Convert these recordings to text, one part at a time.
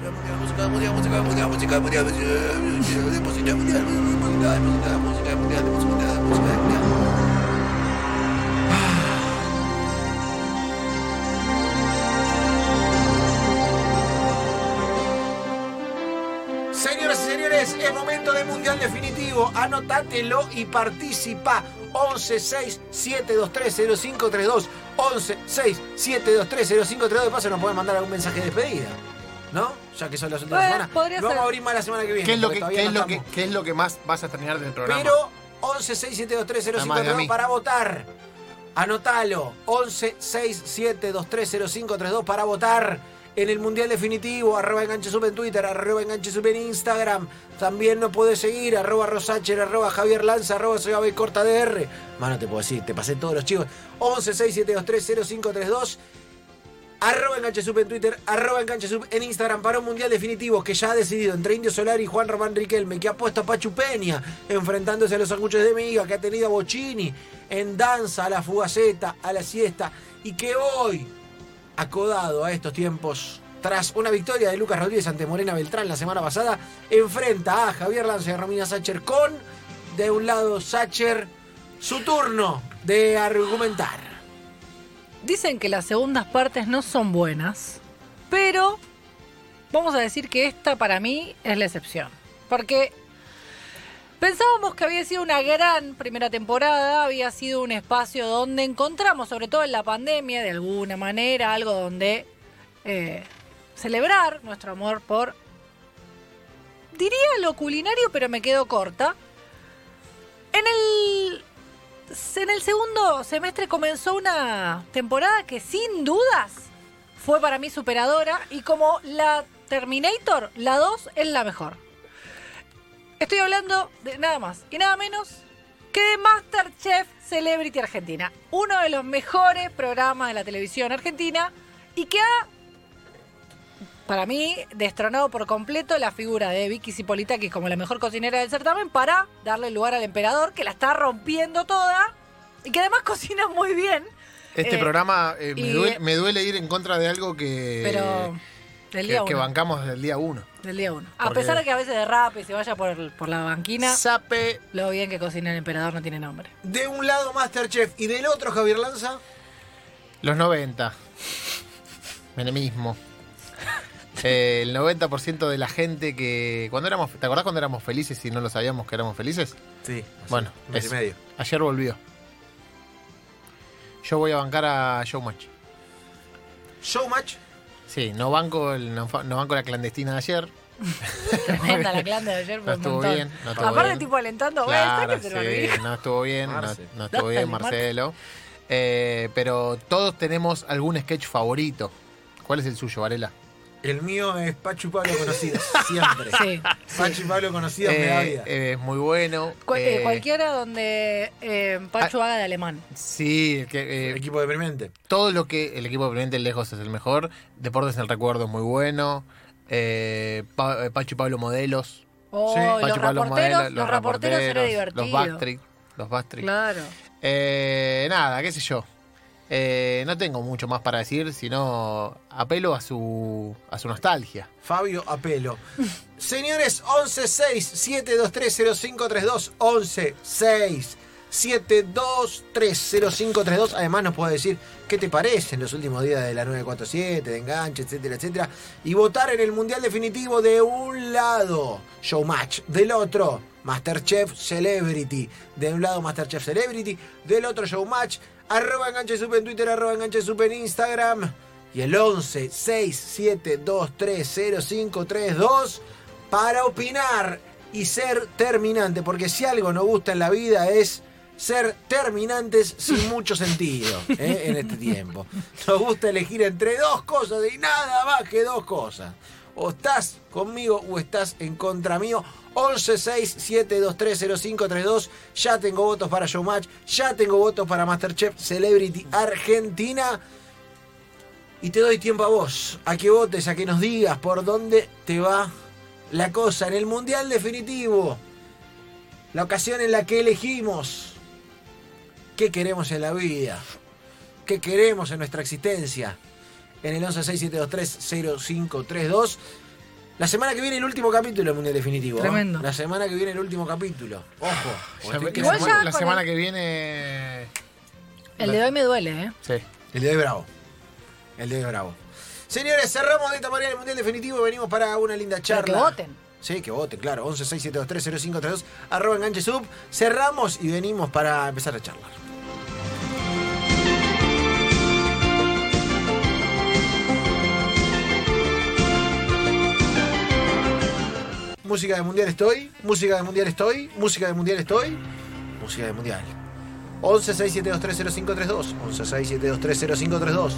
música música música. Señoras y señores, es momento del mundial definitivo. Anotátelo y participa. 11 6 7 2 3 0 5 3 2 11 6 7 2 3 0 5 3 2 de paso nos pueden mandar algún mensaje de despedida ¿no? ya que son las últimas Bueno, semanas podría vamos ser. a abrir más la semana que viene ¿Qué es, lo que, qué, es no lo que, qué es lo que más vas a extrañar del programa? pero 11 6 7 2 3 0 5 Además de 3 a 2 mí. para votar anotalo 11 6 7 2 3 0 5 3 2 para votar en el Mundial Definitivo, arroba enganche sub en Twitter, arroba enganche sub en Instagram. También nos puedes seguir, arroba Rosacher, arroba Javier Lanza, arroba soy Abel Corta DR. Mano, te puedo decir, te pasé todos los chicos. 11 6 7 2 3 0 5 3 2. Arroba enganche sub en Twitter, arroba enganche sub en Instagram para un mundial definitivo que ya ha decidido entre Indio Solar y Juan Román Riquelme, que ha puesto a Pachu Peña enfrentándose a los sanguchos de miga, que ha tenido a Bocini en danza, a la fugaceta, a la siesta, y que hoy, acodado a estos tiempos, tras una victoria de Lucas Rodríguez ante Morena Beltrán la semana pasada, enfrenta a Javier Lanza y a Romina Sacher con, de un lado, Sacher, su turno de argumentar. Dicen que las segundas partes no son buenas, pero vamos a decir que esta para mí es la excepción. Porque pensábamos que había sido una gran primera temporada, había sido un espacio donde encontramos, sobre todo en la pandemia, de alguna manera, algo donde eh, celebrar nuestro amor por, diría lo culinario, pero me quedo corta. En el en el segundo semestre comenzó una temporada que sin dudas fue para mí superadora y como la Terminator, la 2 es la mejor. Estoy hablando de nada más y nada menos que de Masterchef Celebrity Argentina, uno de los mejores programas de la televisión argentina y que ha, para mí, destronado por completo la figura de Vicky Zipolitakis como la mejor cocinera del certamen para darle lugar al emperador que la está rompiendo toda y que además cocina muy bien. Este Eh, programa eh, me, y- duele, me duele ir en contra de algo que, Pero del que, día que uno. bancamos desde el día uno. Del día uno. A pesar de que a veces derrape y se vaya por, por la banquina, Sape. lo bien que cocina el emperador no tiene nombre. De un lado Masterchef y del otro Javier Lanza. Los 90. Menemismo. Eh, el 90% de la gente que. cuando éramos ¿Te acordás cuando éramos felices y no lo sabíamos que éramos felices? Sí. Bueno, un mes y eso. medio. Ayer volvió. Yo voy a bancar a Showmatch. Showmatch. Sí, no banco, el, no, banco la clandestina de ayer. Tremenda la clan de ayer, fue No un estuvo montón. bien. No estuvo Aparte, bien. tipo alentando, Claro, "Güey, sáquense el sí, barbijo". no estuvo bien, no, no estuvo Dale, bien Marce. Marcelo. Eh, pero todos tenemos algún sketch favorito. ¿Cuál es el suyo, Varela? El mío es Pachu y Pablo conocidos. Siempre. Sí, Pachu y Pablo conocidos me da Eh, vida. eh, es muy bueno. Eh, Eh, cualquiera donde eh, Pachu haga de alemán. Sí, el que, eh, Equipo deprimente. todo lo que el equipo de Presidente lejos es el mejor. Deportes en el recuerdo es muy bueno. Eh, Pa- eh, Pacho y Pablo Modelos. Oh, Sí, los Pacho y Pablo reporteros, Modelos, los reporteros era reporteros, divertido. Los Backstreet. Los Backstreet. Claro. Eh, nada, qué sé yo. Eh, no tengo mucho más para decir, sino apelo a su, a su nostalgia. Fabio Apelo. Señores, 11 6 723 0532 11 6 723 0532. Además, nos puede decir qué te parece en los últimos días de la 947, de enganche, etcétera, etcétera. Y votar en el mundial definitivo de un lado, Showmatch, del otro, Masterchef Celebrity. De un lado, Masterchef Celebrity, del otro, Showmatch. Arroba enganche sup en Twitter, arroba enganche en Instagram. Y el 11 6 7 2 3 0 5 3 2 para opinar y ser terminante. Porque si algo nos gusta en la vida es ser terminantes sin mucho sentido ¿eh? en este tiempo. Nos gusta elegir entre dos cosas y nada más que dos cosas. O estás conmigo o estás en contra mío. 11 6 7 2 3 0 5 3 2. Ya tengo votos para Showmatch. Ya tengo votos para Masterchef Celebrity Argentina. Y te doy tiempo a vos, a que votes, a que nos digas por dónde te va la cosa en el Mundial definitivo. La ocasión en la que elegimos qué queremos en la vida, qué queremos en nuestra existencia. En el 1167230532. La semana que viene el último capítulo del Mundial Definitivo. ¿eh? Tremendo. La semana que viene el último capítulo. Ojo. Ya que muere. la semana el- que viene. El de hoy me duele, ¿eh? Sí. El de hoy bravo. El de hoy bravo. Señores, cerramos de esta manera el Mundial Definitivo y venimos para una linda Pero charla. que voten. Sí, que voten, claro. 1167230532, arroba enganche sub. Cerramos y venimos para empezar a charlar. Música de mundial estoy, música de mundial estoy, música de mundial estoy, música de mundial. 1167230532, 1167230532,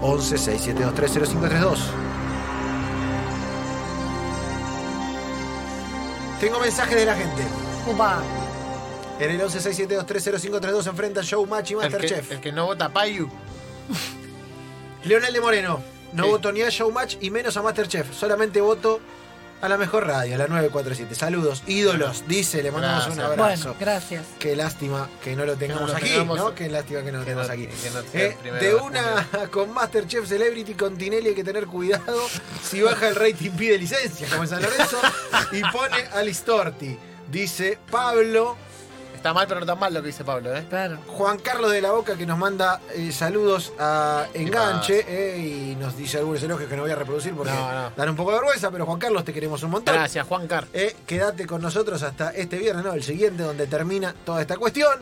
1167230532. Tengo mensajes de la gente. Upa. En el 1167230532 se enfrenta Showmatch y El que, Masterchef. el que no vota Payu. Leonel de Moreno. No Sí. voto ni a Showmatch y menos a Masterchef. Solamente voto a la mejor radio, a la 947. Saludos, ídolos, dice, le mandamos un abrazo. Bueno, gracias. Qué lástima que no lo tengamos lo aquí, tengamos. ¿no? Qué lástima que no lo Que tengamos no- aquí. que no sea Eh, de una con Masterchef Celebrity con Tinelli hay que tener cuidado si baja el rating pide licencia, como en San Lorenzo, y pone a Listorti. Dice Pablo, Está mal, pero no tan mal lo que dice Pablo, ¿eh? Claro. Juan Carlos de la Boca que nos manda eh, saludos a Enganche eh, y nos dice algunos elogios que no voy a reproducir porque No, no. dan un poco de vergüenza, pero Juan Carlos te queremos un montón. Gracias, Juan Car. Eh, quédate con nosotros hasta este viernes, no, el siguiente, donde termina toda esta cuestión.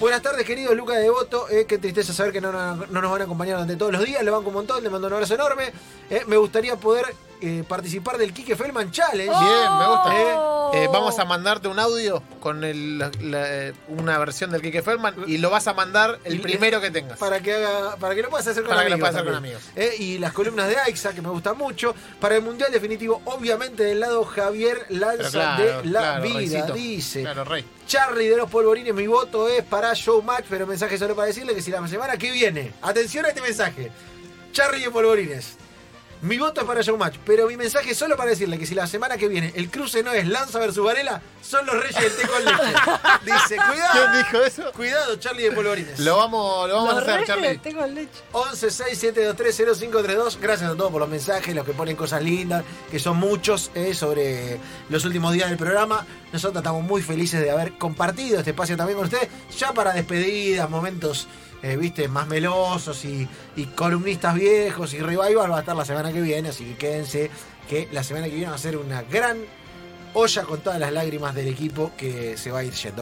Buenas tardes, queridos Lucas de Devoto. Eh, qué tristeza saber que no, no- no nos van a acompañar durante todos los días. Le banco un montón, le mando un abrazo enorme. Eh, me gustaría poder eh, participar del Kike Feldman Challenge. Bien, me gusta. Oh. Eh, vamos a mandarte un audio con el- la- la- una versión del Kike Feldman y lo vas a mandar el primero que tengas. Para que haga, para que lo puedas hacer con Para que lo amigos. puedas hacer con amigos. Eh, y las columnas de Aixa, que me gustan mucho. Para el Mundial Definitivo, obviamente del lado Javier Lanza claro, de la claro, vida. Reycito. Dice. Claro, Rey. Charlie de los polvorines, mi voto es para Showmatch, pero mensaje solo para decirle que si la semana que viene, atención a este mensaje, Charlie de polvorines, mi voto es para Showmatch, pero mi mensaje es solo para decirle que si la semana que viene el cruce no es Lanza versus Varela, son los reyes del té con leche. Dice, ¿Quién cuidado, dijo eso? cuidado Charlie de polvorines. Lo vamos, lo vamos a hacer, reyes Charlie. tengo leche. 1167230532. Gracias a todos por los mensajes, los que ponen cosas lindas, que son muchos eh, sobre los últimos días del programa. Nosotros estamos muy felices de haber compartido este espacio también con ustedes, ya para despedidas, momentos, eh, viste, más melosos y, y columnistas viejos y revival va a estar la semana que viene, así que quédense que la semana que viene va a ser una gran olla con todas las lágrimas del equipo que se va a ir yendo.